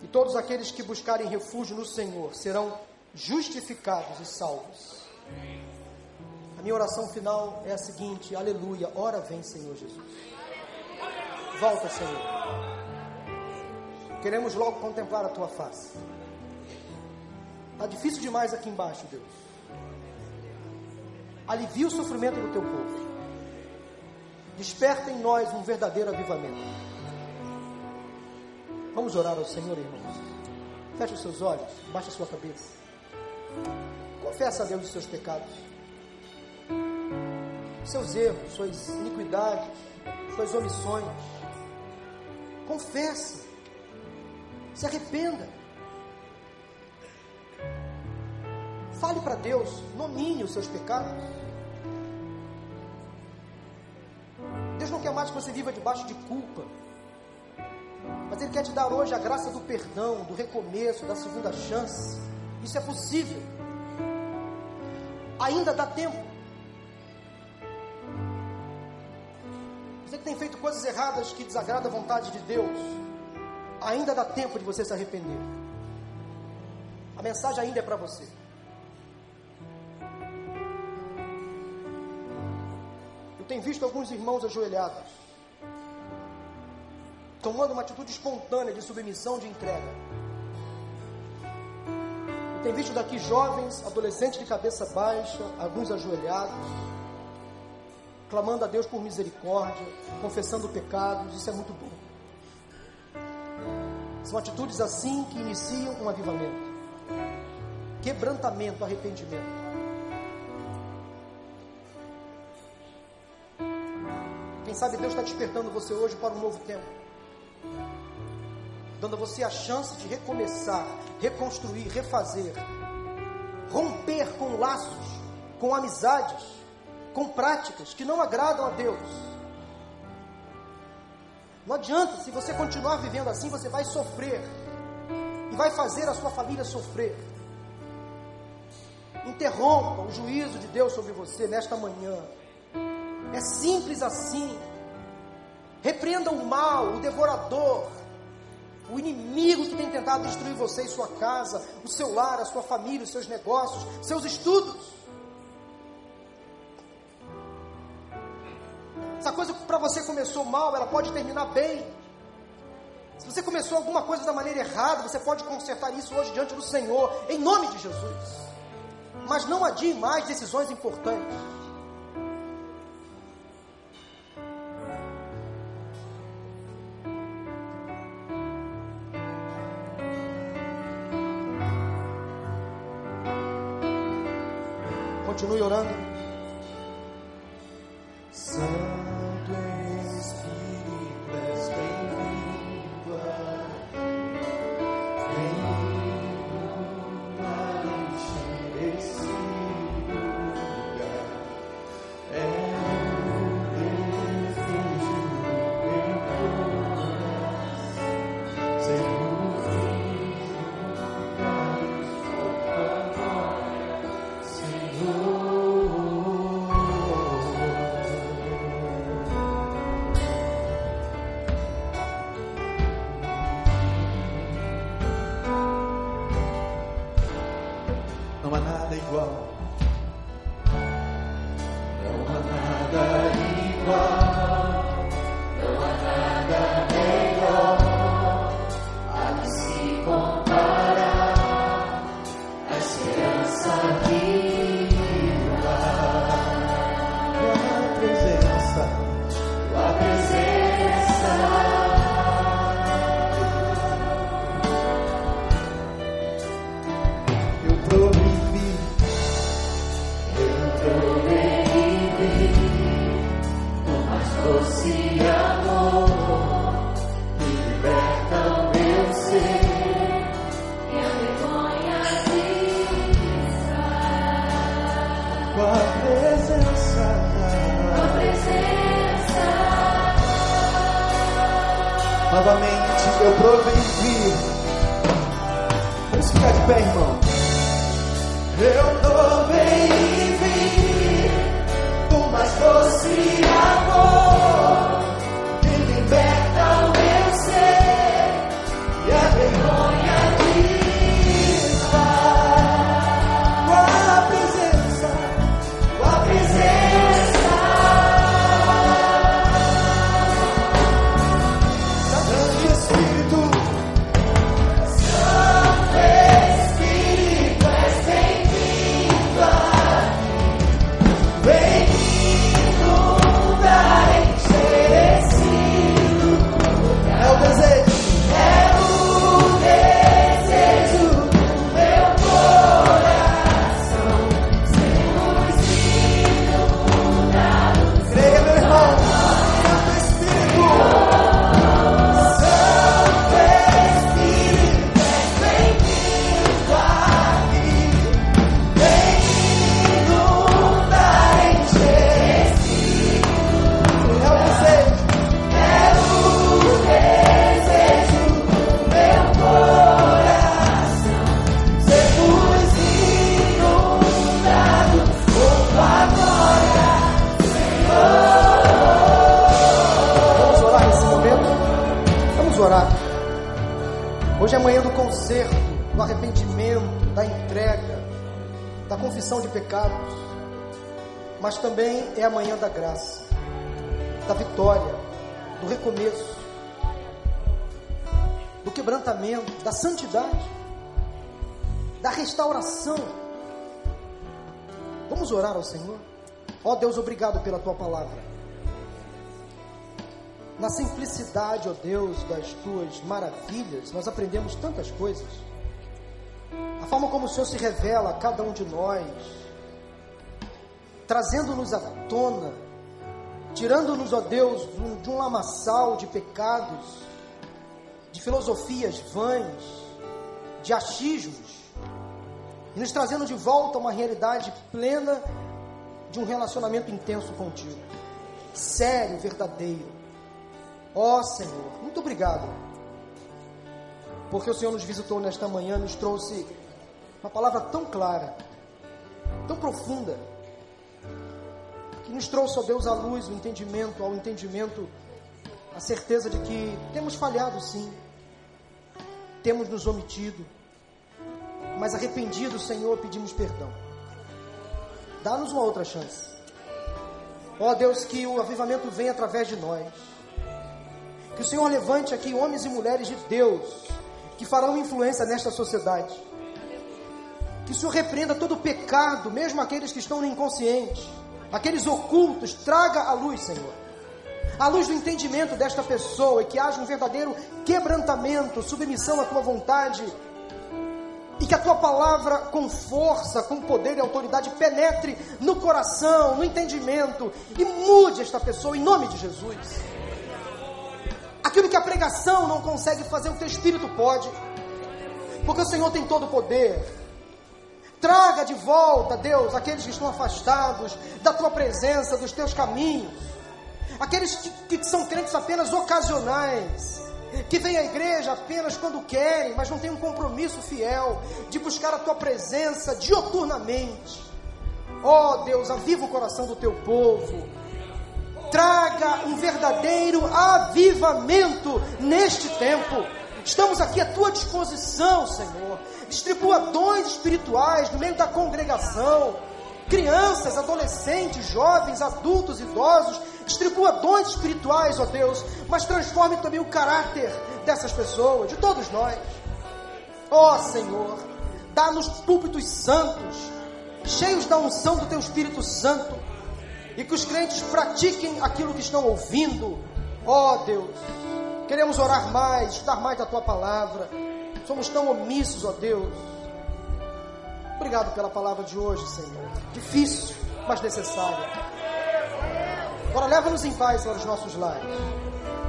E todos aqueles que buscarem refúgio no Senhor serão justificados e salvos. A minha oração final é a seguinte: Aleluia, ora vem, Senhor Jesus. Volta, Senhor. Queremos logo contemplar a tua face. Está difícil demais aqui embaixo, Deus. Alivia o sofrimento do teu povo. Desperta em nós um verdadeiro avivamento. Vamos orar ao Senhor, irmãos. Feche os seus olhos, baixa a sua cabeça. Confessa a Deus os seus pecados seus erros, suas iniquidades, suas omissões. Confesse, se arrependa. Fale para Deus, nomine os seus pecados. Deus não quer mais que você viva debaixo de culpa. Mas Ele quer te dar hoje a graça do perdão, do recomeço, da segunda chance. Isso é possível. Ainda dá tempo. Você que tem feito coisas erradas que desagradam a vontade de Deus, Ainda dá tempo de você se arrepender. A mensagem ainda é para você. Eu tenho visto alguns irmãos ajoelhados, tomando uma atitude espontânea de submissão, de entrega. Tenho visto daqui jovens, adolescentes de cabeça baixa, alguns ajoelhados, clamando a Deus por misericórdia, confessando pecados, isso é muito bom. São atitudes assim que iniciam um avivamento. Quebrantamento, arrependimento. Quem sabe Deus está despertando você hoje para um novo tempo. Dando a você a chance de recomeçar, reconstruir, refazer. Romper com laços, com amizades, com práticas que não agradam a Deus não adianta, se você continuar vivendo assim, você vai sofrer. E vai fazer a sua família sofrer. Interrompa o juízo de Deus sobre você nesta manhã. É simples assim. Repreenda o mal, o devorador, o inimigo que tem tentado destruir você e sua casa, o seu lar, a sua família, os seus negócios, seus estudos. Essa coisa para você começou mal, ela pode terminar bem. Se você começou alguma coisa da maneira errada, você pode consertar isso hoje diante do Senhor, em nome de Jesus. Mas não adie mais decisões importantes. Hoje é manhã do conserto, do arrependimento, da entrega, da confissão de pecados, mas também é a manhã da graça, da vitória, do recomeço, do quebrantamento, da santidade, da restauração. Vamos orar ao Senhor? Ó oh Deus, obrigado pela tua palavra na simplicidade, ó Deus, das tuas maravilhas, nós aprendemos tantas coisas. A forma como o Senhor se revela a cada um de nós, trazendo-nos à tona, tirando-nos, ó Deus, de um lamaçal de pecados, de filosofias vãs, de achismos, e nos trazendo de volta a uma realidade plena de um relacionamento intenso contigo, sério, verdadeiro Ó oh, Senhor, muito obrigado. Porque o Senhor nos visitou nesta manhã, nos trouxe uma palavra tão clara, tão profunda, que nos trouxe, ó Deus, a luz, o entendimento, ao entendimento, a certeza de que temos falhado sim, temos nos omitido, mas arrependido, Senhor, pedimos perdão. Dá-nos uma outra chance. Ó Deus, que o avivamento venha através de nós que o Senhor levante aqui homens e mulheres de Deus que farão influência nesta sociedade. Que o Senhor repreenda todo pecado, mesmo aqueles que estão no inconsciente, aqueles ocultos, traga a luz, Senhor. A luz do entendimento desta pessoa e que haja um verdadeiro quebrantamento, submissão à tua vontade. E que a tua palavra, com força, com poder e autoridade, penetre no coração, no entendimento e mude esta pessoa em nome de Jesus. Aquilo que a pregação não consegue fazer, o teu espírito pode. Porque o Senhor tem todo o poder. Traga de volta, Deus, aqueles que estão afastados da tua presença, dos teus caminhos. Aqueles que, que são crentes apenas ocasionais, que vêm à igreja apenas quando querem, mas não têm um compromisso fiel de buscar a tua presença dioturnamente. Ó oh, Deus, aviva o coração do teu povo traga um verdadeiro avivamento neste tempo. Estamos aqui à tua disposição, Senhor. Distribua dons espirituais no meio da congregação. Crianças, adolescentes, jovens, adultos, idosos. Distribua dons espirituais, ó Deus. Mas transforme também o caráter dessas pessoas, de todos nós. Ó Senhor, dá-nos púlpitos santos, cheios da unção do teu Espírito Santo e que os crentes pratiquem aquilo que estão ouvindo. Ó oh, Deus, queremos orar mais, estar mais da tua palavra. Somos tão omissos, ó oh, Deus. Obrigado pela palavra de hoje, Senhor. Difícil, mas necessária. Agora leva-nos em paz para os nossos lares.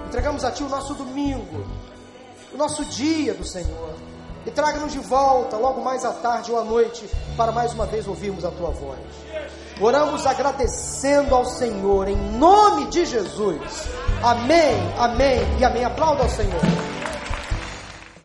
Entregamos a Ti o nosso domingo, o nosso dia do Senhor. E traga-nos de volta, logo mais à tarde ou à noite, para mais uma vez ouvirmos a Tua voz. Oramos agradecendo ao Senhor, em nome de Jesus. Amém, amém e amém. Aplauda ao Senhor.